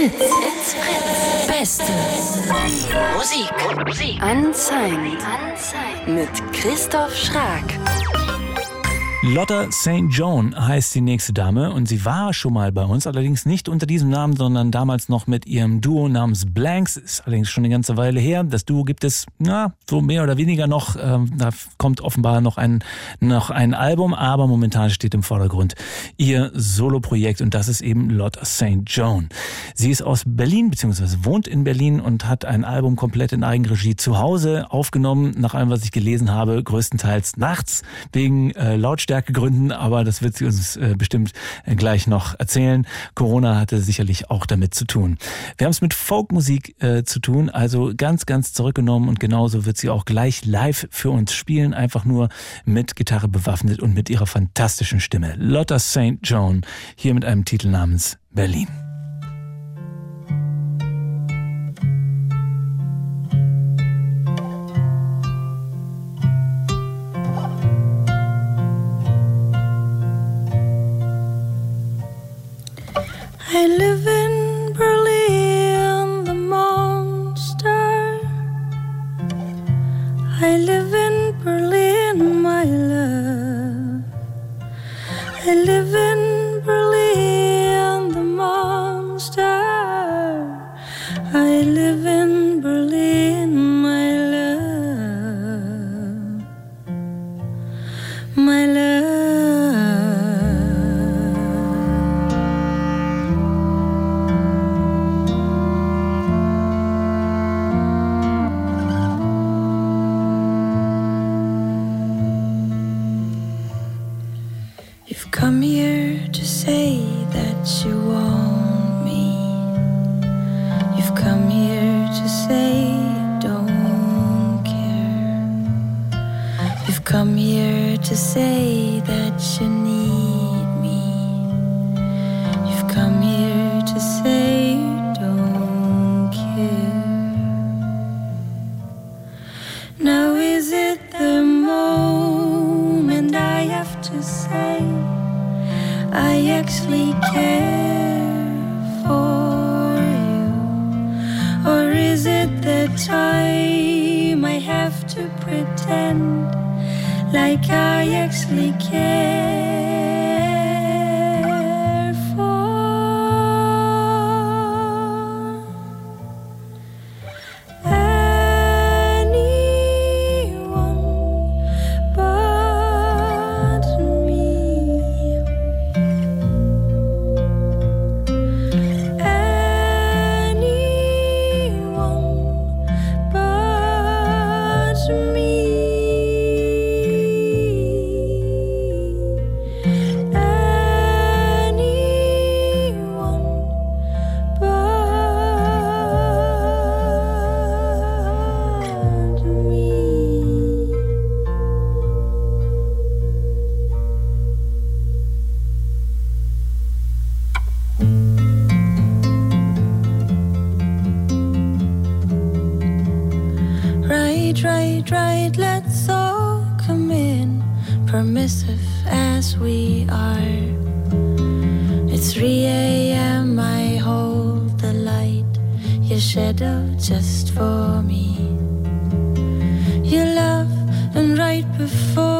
Fritz. It's Fritz. Beste Musik. Musik. Unsigned. Unsigned. Mit Christoph Schrag. Lotta St. John heißt die nächste Dame und sie war schon mal bei uns, allerdings nicht unter diesem Namen, sondern damals noch mit ihrem Duo namens Blanks. Ist allerdings schon eine ganze Weile her. Das Duo gibt es, na, so mehr oder weniger noch. Ähm, da kommt offenbar noch ein, noch ein Album, aber momentan steht im Vordergrund ihr Soloprojekt und das ist eben Lotta St. John. Sie ist aus Berlin, beziehungsweise wohnt in Berlin und hat ein Album komplett in Eigenregie zu Hause aufgenommen, nach allem, was ich gelesen habe, größtenteils nachts wegen äh, Lautstärke Lautstärkegründen, aber das wird sie uns äh, bestimmt äh, gleich noch erzählen. Corona hatte sicherlich auch damit zu tun. Wir haben es mit Folkmusik äh, zu tun, also ganz, ganz zurückgenommen und genauso wird sie auch gleich live für uns spielen, einfach nur mit Gitarre bewaffnet und mit ihrer fantastischen Stimme. Lotta St. John, hier mit einem Titel namens Berlin. Come here to say that you need i actually care. Right, right, right, let's all come in, permissive as we are. It's 3 a.m., I hold the light, your shadow just for me. Your love, and right before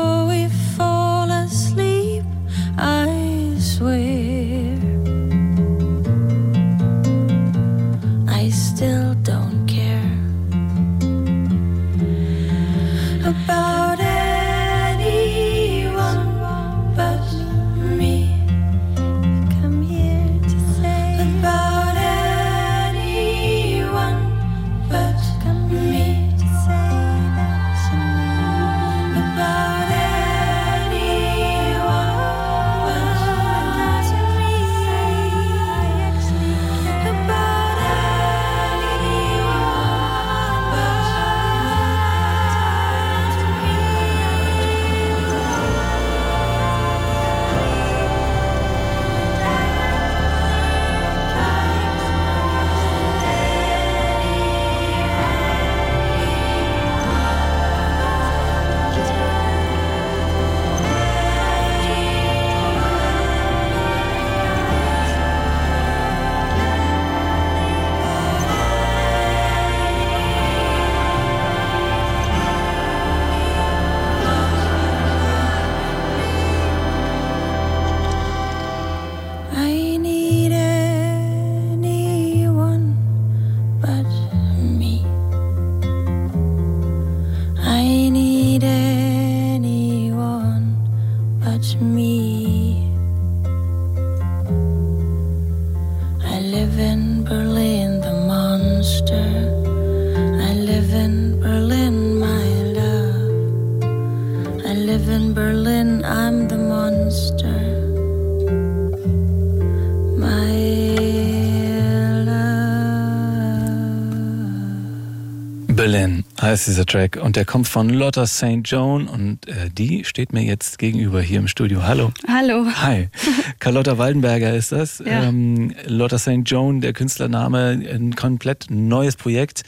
heißt dieser Track und der kommt von Lotta St. John und äh, die steht mir jetzt gegenüber hier im Studio. Hallo. Hallo. Hi. Carlotta Waldenberger ist das. Ja. Ähm, Lotta St. John, der Künstlername, ein komplett neues Projekt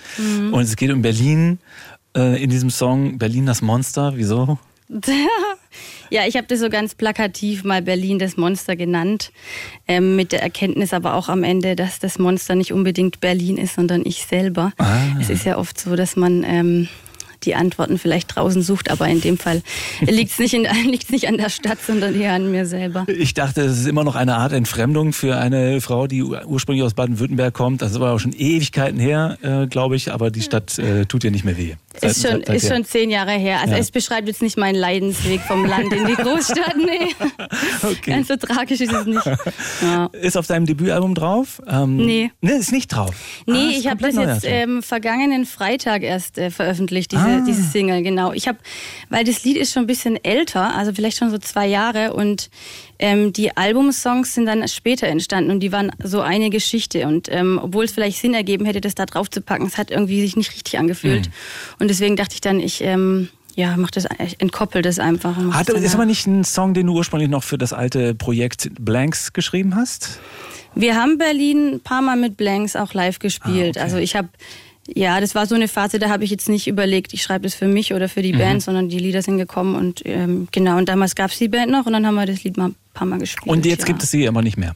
und es geht um Berlin. Äh, in diesem Song Berlin das Monster. Wieso? Ja, ich habe das so ganz plakativ mal Berlin das Monster genannt, ähm, mit der Erkenntnis aber auch am Ende, dass das Monster nicht unbedingt Berlin ist, sondern ich selber. Ah. Es ist ja oft so, dass man ähm, die Antworten vielleicht draußen sucht, aber in dem Fall liegt es nicht, in- nicht an der Stadt, sondern eher an mir selber. Ich dachte, es ist immer noch eine Art Entfremdung für eine Frau, die ur- ursprünglich aus Baden-Württemberg kommt. Das war auch schon Ewigkeiten her, äh, glaube ich, aber die Stadt äh, tut ihr nicht mehr weh. Seit- Ist schon, seit- ist schon zehn Jahre her. Also Ja. es beschreibt jetzt nicht meinen Leidensweg vom Land in die Großstadt. Nee. Okay. Ganz so tragisch ist es nicht. Ja. Ist auf deinem Debütalbum drauf? Ähm, Nee. Nee, ist nicht drauf. Nee, Ah, ich habe das jetzt ähm, vergangenen Freitag erst äh, veröffentlicht, diese, Ah. diese Single, genau. Ich habe, weil das Lied ist schon ein bisschen älter, also vielleicht schon so zwei Jahre und ähm, die Albumsongs sind dann später entstanden und die waren so eine Geschichte und ähm, obwohl es vielleicht Sinn ergeben hätte, das da drauf zu packen, es hat irgendwie sich nicht richtig angefühlt Mhm. und deswegen dachte ich dann, ich ähm, ja, mach das, ich entkoppel das einfach. Hat, das ist aber nicht ein Song, den du ursprünglich noch für das alte Projekt Blanks geschrieben hast? Wir haben Berlin ein paar Mal mit Blanks auch live gespielt. Ah, okay. Also ich habe, ja, das war so eine Phase, da habe ich jetzt nicht überlegt, ich schreibe das für mich oder Mhm. für die Band, sondern die Lieder sind gekommen und ähm, genau, und damals gab es die Band noch und dann haben wir das Lied mal ein paar Mal gespielt. Und jetzt ja. gibt es sie aber nicht mehr.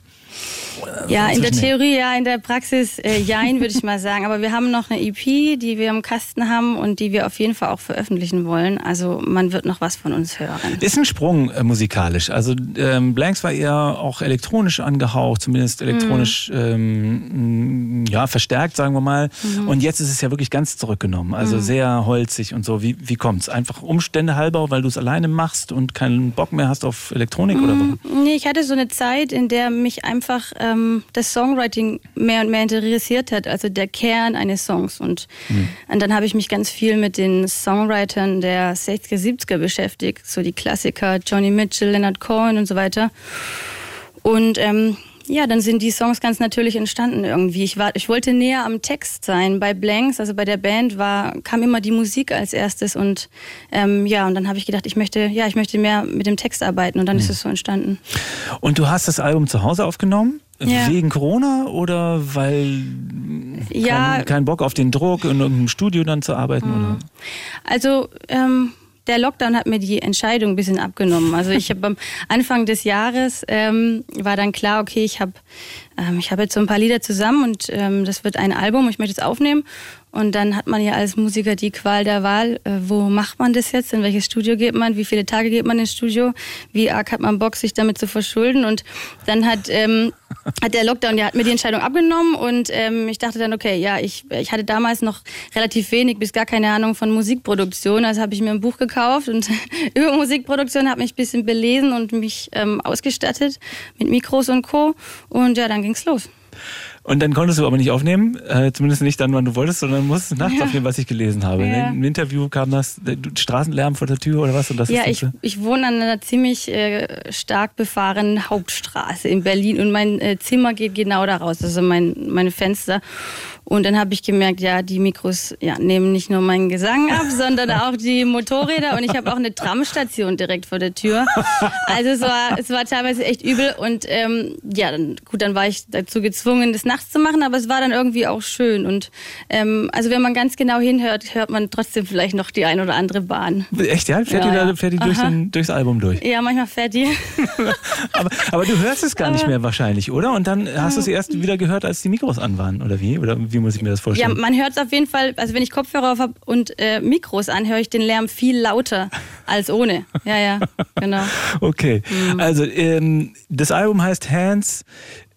Ja, in der. Theorie, ja, in der Praxis, äh, jein, würde ich mal sagen. Aber wir haben noch eine EP, die wir im Kasten haben und die wir auf jeden Fall auch veröffentlichen wollen. Also man wird noch was von uns hören. Ist ein Sprung äh, musikalisch. Also ähm, Blanks war eher auch elektronisch angehaucht, zumindest elektronisch ähm, mh, ja, verstärkt, sagen wir mal. Und jetzt ist es ja wirklich ganz zurückgenommen. Also sehr holzig und so. Wie, wie kommt's? Einfach Umstände halber, weil du es alleine machst und keinen Bock mehr hast auf Elektronik oder warum? Nee, ich hatte so eine Zeit, in der mich einfach ähm, das Songwriting mehr und mehr interessiert hat, also der Kern eines Songs. Und, und dann habe ich mich ganz viel mit den Songwritern der 60er, 70er beschäftigt, so die Klassiker, Johnny Mitchell, Leonard Cohen und so weiter. Und ähm, ja, dann sind die Songs ganz natürlich entstanden irgendwie. Ich, war, ich wollte näher am Text sein. Bei Blanks, also bei der Band, war, kam immer die Musik als erstes. Und ähm, ja, und dann habe ich gedacht, ich möchte, ja, ich möchte mehr mit dem Text arbeiten. Und dann ist es so entstanden. Und du hast das Album zu Hause aufgenommen? Ja. Wegen Corona oder weil Ja, kein, kein Bock auf den Druck, in irgendeinem Studio dann zu arbeiten? Oder? Also ähm, der Lockdown hat mir die Entscheidung ein bisschen abgenommen. Also ich habe am Anfang des Jahres ähm, war dann klar, okay, ich habe ähm, ich habe jetzt so ein paar Lieder zusammen und ähm, das wird ein Album. Ich möchte es aufnehmen. Und dann hat man ja als Musiker die Qual der Wahl. Äh, wo macht man das jetzt? In welches Studio geht man? Wie viele Tage geht man ins Studio? Wie arg hat man Bock, sich damit zu verschulden? Und dann hat, ähm, hat der Lockdown, der hat mir die Entscheidung abgenommen und ähm, ich dachte dann, okay, ja, ich, ich hatte damals noch relativ wenig bis gar keine Ahnung von Musikproduktion. Also habe ich mir ein Buch gekauft und über Musikproduktion habe mich ein bisschen belesen und mich ähm, ausgestattet mit Mikros und Co. Und ja, dann ging's los. Und dann konntest du aber nicht aufnehmen, äh, zumindest nicht dann, wann du wolltest, sondern musstest nachts Ja. aufnehmen, was ich gelesen habe. Ja. Im Interview kam das äh, Straßenlärm vor der Tür oder was? Und das Ja, ist ich, das, ich wohne an einer ziemlich äh, stark befahrenen Hauptstraße in Berlin und mein äh, Zimmer geht genau da raus, also mein, meine Fenster. Und dann habe ich gemerkt, ja, die Mikros ja, nehmen nicht nur meinen Gesang ab, sondern auch die Motorräder und ich habe auch eine Tramstation direkt vor der Tür. Also es war, es war teilweise echt übel und ähm, ja, dann, gut, dann war ich dazu gezwungen, das nachts zu machen, aber es war dann irgendwie auch schön. Und ähm, also wenn man ganz genau hinhört, hört man trotzdem vielleicht noch die ein oder andere Bahn. Echt, ja? Fährt Ja, die, ja. fährt die durch den, durchs Album durch? Ja, manchmal fährt die. Aber, aber du hörst es gar nicht mehr wahrscheinlich, oder? Und dann hast du es erst wieder gehört, als die Mikros an waren, oder wie? Oder wie muss ich mir das Ja, vorstellen? man hört es auf jeden Fall, also wenn ich Kopfhörer auf hab und äh, Mikros an, höre ich den Lärm viel lauter als ohne. Ja, ja, genau. Okay, Mhm. also ähm, das Album heißt Hands.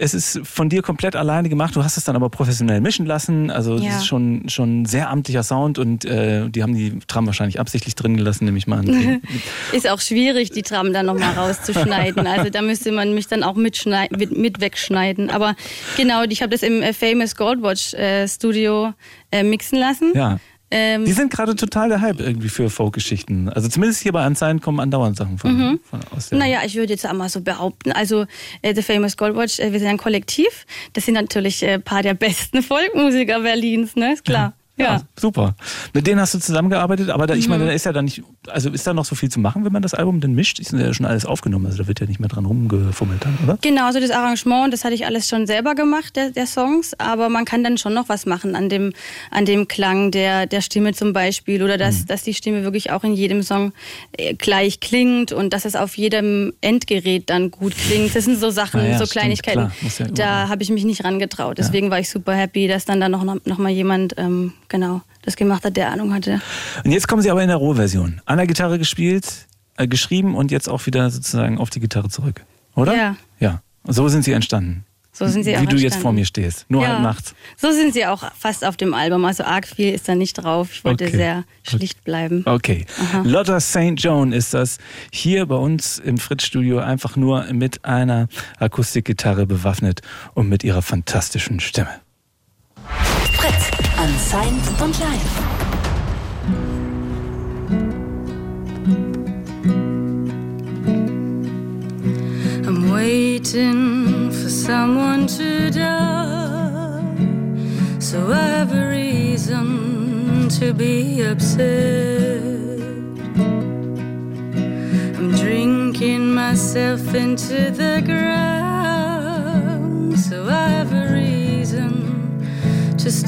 Es ist von dir komplett alleine gemacht. Du hast es dann aber professionell mischen lassen. Also das Ja. ist schon schon ein sehr amtlicher Sound und äh, die haben die Tram wahrscheinlich absichtlich drin gelassen, nehme ich mal an. Ist auch schwierig, die Tram dann nochmal rauszuschneiden. Also da müsste man mich dann auch mit, mit wegschneiden. Aber genau, ich habe das im äh, Famous Goldwatch äh, Studio äh, mixen lassen. ja. Ähm, Die sind gerade total der Hype irgendwie für Folk-Geschichten. Also zumindest hier bei Anzeigen kommen andauernd Sachen von, von aus Mhm. Naja, ich würde jetzt einmal so behaupten, also äh, The Famous Goldwatch, äh, wir sind ein Kollektiv. Das sind natürlich äh, ein paar der besten Folkmusiker Berlins, ne? Ist klar. Ja, super. Mit denen hast du zusammengearbeitet, aber da, ich meine, da ist ja dann nicht, also ist da noch so viel zu machen, wenn man das Album dann mischt? Ist ja schon alles aufgenommen, also da wird ja nicht mehr dran rumgefummelt dann, oder? Genau, also das Arrangement, das hatte ich alles schon selber gemacht, der, der Songs, aber man kann dann schon noch was machen an dem, an dem Klang der, der Stimme zum Beispiel oder dass, dass die Stimme wirklich auch in jedem Song äh, gleich klingt und dass es auf jedem Endgerät dann gut klingt. Das sind so Sachen, Ah ja, so stimmt, Kleinigkeiten. klar. Ja da habe ich mich nicht rangetraut. Deswegen war ich super happy, dass dann da noch, noch mal jemand ähm, genau das gemacht hat, der Ahnung hatte. Und jetzt kommen sie aber in der Rohversion. An der Gitarre gespielt, äh, geschrieben und jetzt auch wieder sozusagen auf die Gitarre zurück. Oder? Ja. Ja. Und so sind sie entstanden. So sind sie Wie auch du jetzt entstanden. vor mir stehst. Nur Ja. halt nachts. So sind sie auch fast auf dem Album. Also arg viel ist da nicht drauf. Ich wollte Okay. sehr schlicht bleiben. Okay. Lotta St. John ist das hier bei uns im Fritz-Studio einfach nur mit einer Akustikgitarre bewaffnet und mit ihrer fantastischen Stimme. Fritz. Unsigned und live. I'm waiting for someone to die. So I have a reason to be upset. I'm drinking myself into the ground.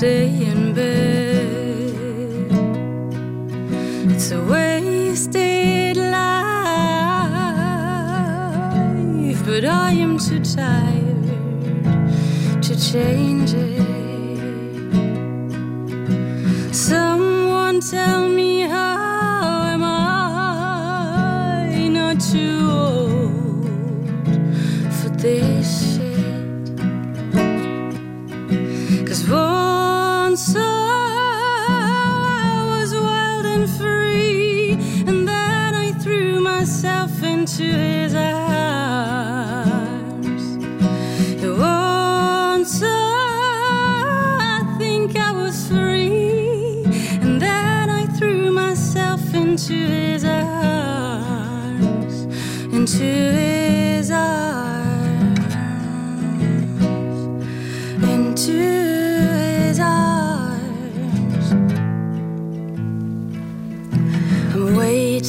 Stay in bed. It's a wasted life, but I am too tired to change it.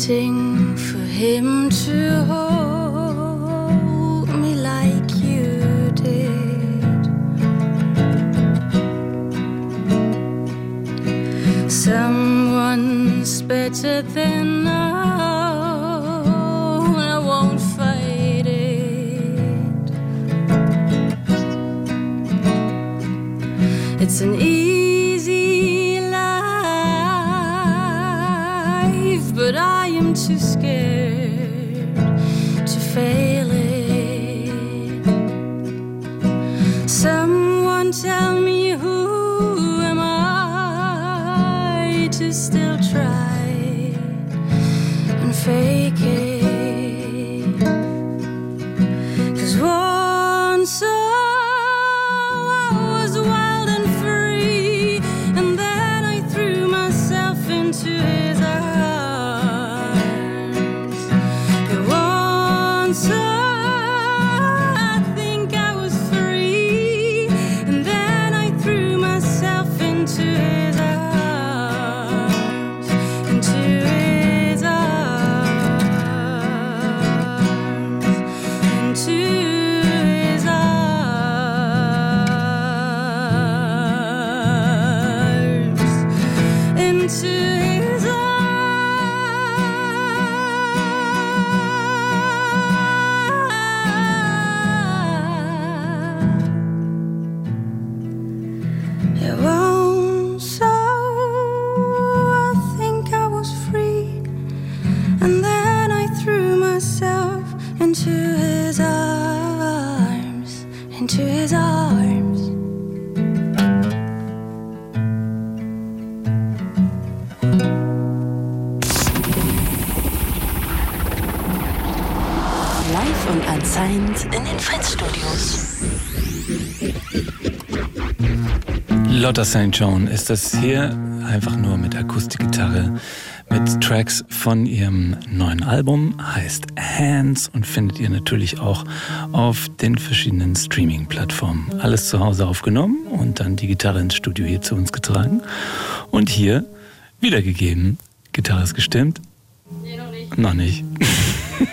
Waiting for him to hold me like you did. Someone's better than now. Someone tell me who am I to still try and fake it? to Live und unsigned in den Fritz-Studios. Lotta St. John ist das hier einfach nur mit Akustikgitarre, mit Tracks von ihrem neuen Album, heißt Hands und findet ihr natürlich auch auf den verschiedenen Streaming-Plattformen. Alles zu Hause aufgenommen und dann die Gitarre ins Studio hier zu uns getragen und hier wiedergegeben. Gitarre ist gestimmt. Nee, noch nicht. Noch nicht.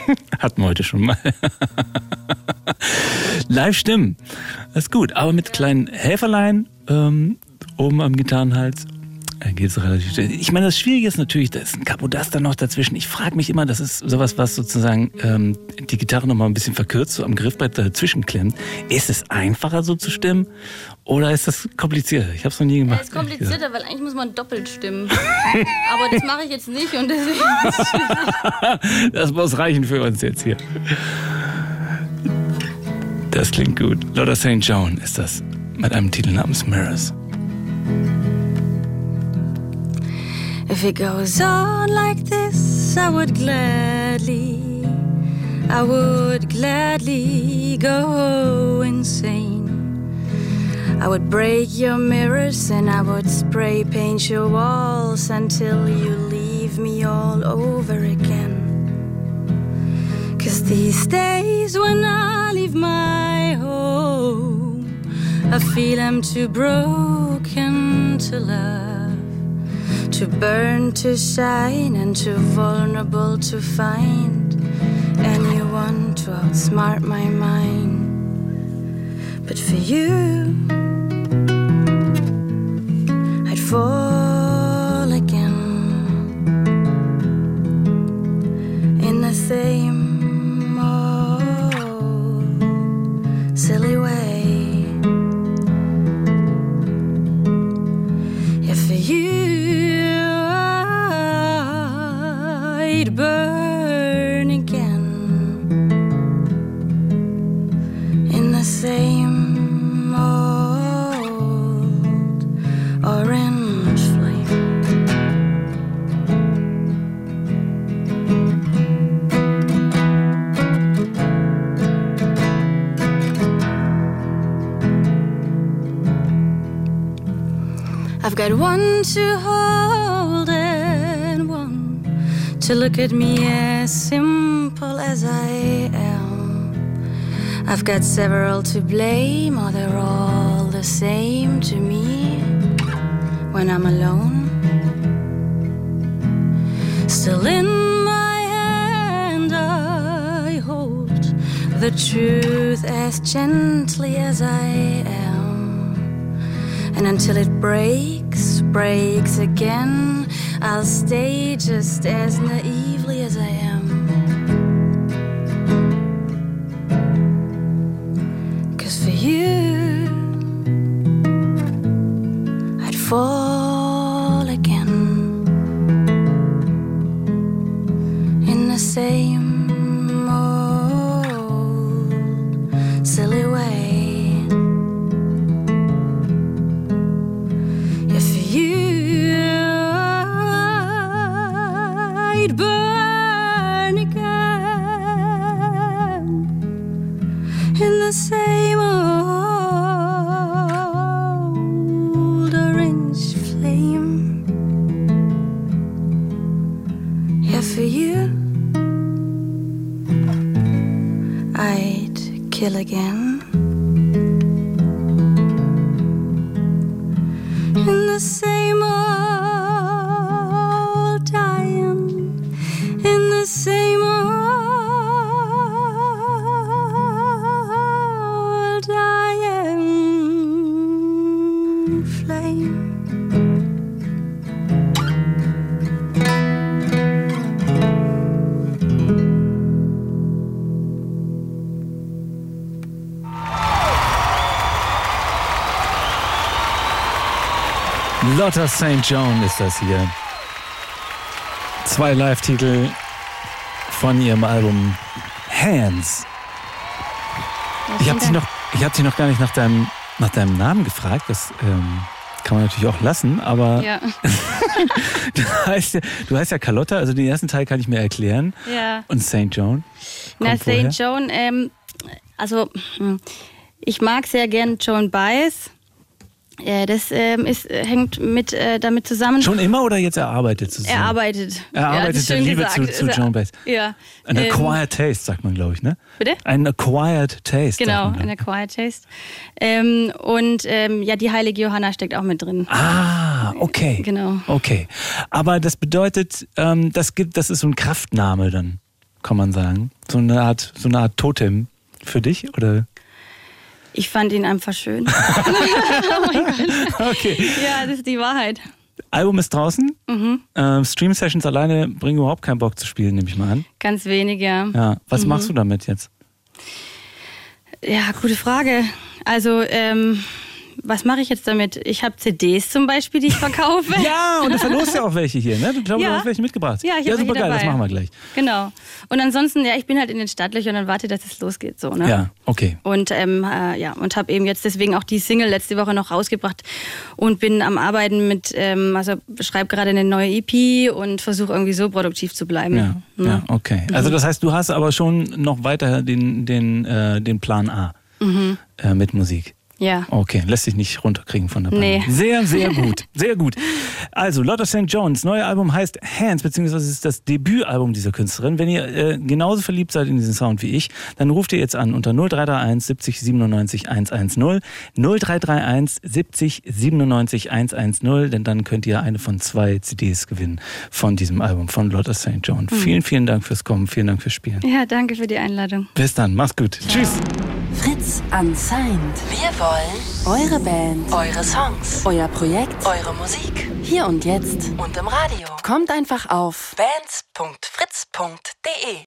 Hatten wir heute schon mal. Live-Stimmen. Das ist gut, aber mit kleinen Helferlein ähm, oben am Gitarrenhals geht es relativ schnell. Ich meine, das Schwierige ist natürlich, da ist ein Capodaster noch dazwischen. Ich frage mich immer, das ist sowas, was sozusagen ähm, die Gitarre noch mal ein bisschen verkürzt, so am Griffbrett dazwischen klemmt. Ist es einfacher so zu stimmen oder ist das komplizierter? Ich habe es noch nie gemacht. Ja, ist komplizierter, weil eigentlich muss man doppelt stimmen. Aber das mache ich jetzt nicht und deswegen Das muss reichen für uns jetzt hier. Das klingt gut. Lotta St. John ist das mit einem Titel namens Mirrors. If it goes on like this, I would gladly, I would gladly go insane. I would break your mirrors and I would spray paint your walls until you leave me all over again. Cause these days when I leave my home, I feel I'm too broken to love. Too burn to shine and too vulnerable to find anyone to outsmart my mind. But for you, I'd fall again in the same One to hold and one to look at me as simple as I am. I've got several to blame, or they're all the same to me when I'm alone. Still in my hand, I hold the truth as gently as I am. And until it breaks, breaks again, I'll stay just as naively as I am. Cause for you, I'd fall again in the same Lotta St. John ist das hier. Zwei Live-Titel von ihrem Album Hands. Ich habe dich noch, ich habe dich noch gar nicht nach deinem, nach deinem Namen gefragt. Das ähm, kann man natürlich auch lassen, aber Ja. du, heißt ja, du heißt ja Carlotta, also den ersten Teil kann ich mir erklären. Ja. Und St. John? Na? St. John, ähm, also hm, ich mag sehr gern Joan Baez. Äh, das ähm, ist, äh, hängt mit, äh, damit zusammen. Schon immer oder jetzt erarbeitet zusammen? Er arbeitet. Er arbeitet das ist der Liebe gesagt. zu, zu er- Joan Baez. Ja. An Ähm, acquired taste, sagt man, glaube ich, ne? Bitte? Ein acquired taste. Genau, man, ein Acquired Taste. Ähm, und ähm, ja, die heilige Johanna steckt auch mit drin. Ah, okay. Genau. Okay. Aber das bedeutet, ähm, das gibt, das ist so ein Kraftname dann, kann man sagen. So eine Art, so eine Art Totem für dich, oder? Ich fand ihn einfach schön. Okay. ja, das ist die Wahrheit. Album ist draußen. Mhm. Ähm, Stream Sessions alleine bringen überhaupt keinen Bock zu spielen, nehme ich mal an. Ganz wenig, ja. Ja. Was Mhm. machst du damit jetzt? Ja, gute Frage. Also, ähm, was mache ich jetzt damit? Ich habe CDs zum Beispiel, die ich verkaufe. Ja, und du verlost ja auch welche hier, ne? Du glaubst, Ja. du hast welche mitgebracht. Ja, ich ja super geil, das dabei. machen wir gleich. Genau. Und ansonsten, ja, ich bin halt in den Stadtlöchern und warte, dass es losgeht, so, ne? Ja, okay. Und ähm, äh, ja, und habe eben jetzt deswegen auch die Single letzte Woche noch rausgebracht und bin am Arbeiten mit, ähm, also schreibe gerade eine neue EP und versuche irgendwie so produktiv zu bleiben. Ja, Ne? ja, okay. Mhm. Also das heißt, du hast aber schon noch weiter den, den, äh, den Plan A Mhm. äh, mit Musik. Ja. Okay, lässt sich nicht runterkriegen von der Bahn. Nee. Sehr, sehr gut. Sehr gut. Also, Lotta St. John's neue Album heißt Hands, beziehungsweise es ist das Debütalbum dieser Künstlerin. Wenn ihr äh, genauso verliebt seid in diesen Sound wie ich, dann ruft ihr jetzt an unter 0331 70 97 110. 0331 70 97 110, denn dann könnt ihr eine von zwei CDs gewinnen von diesem Album von Lotta St. John. Vielen, vielen Dank fürs Kommen, vielen Dank fürs Spielen. Ja, danke für die Einladung. Bis dann, mach's gut. Tschüss. Fritz Unsigned. Wir wollen eure Band, eure Songs, euer Projekt, eure Musik. Hier und jetzt und im Radio. Kommt einfach auf bands.fritz.de.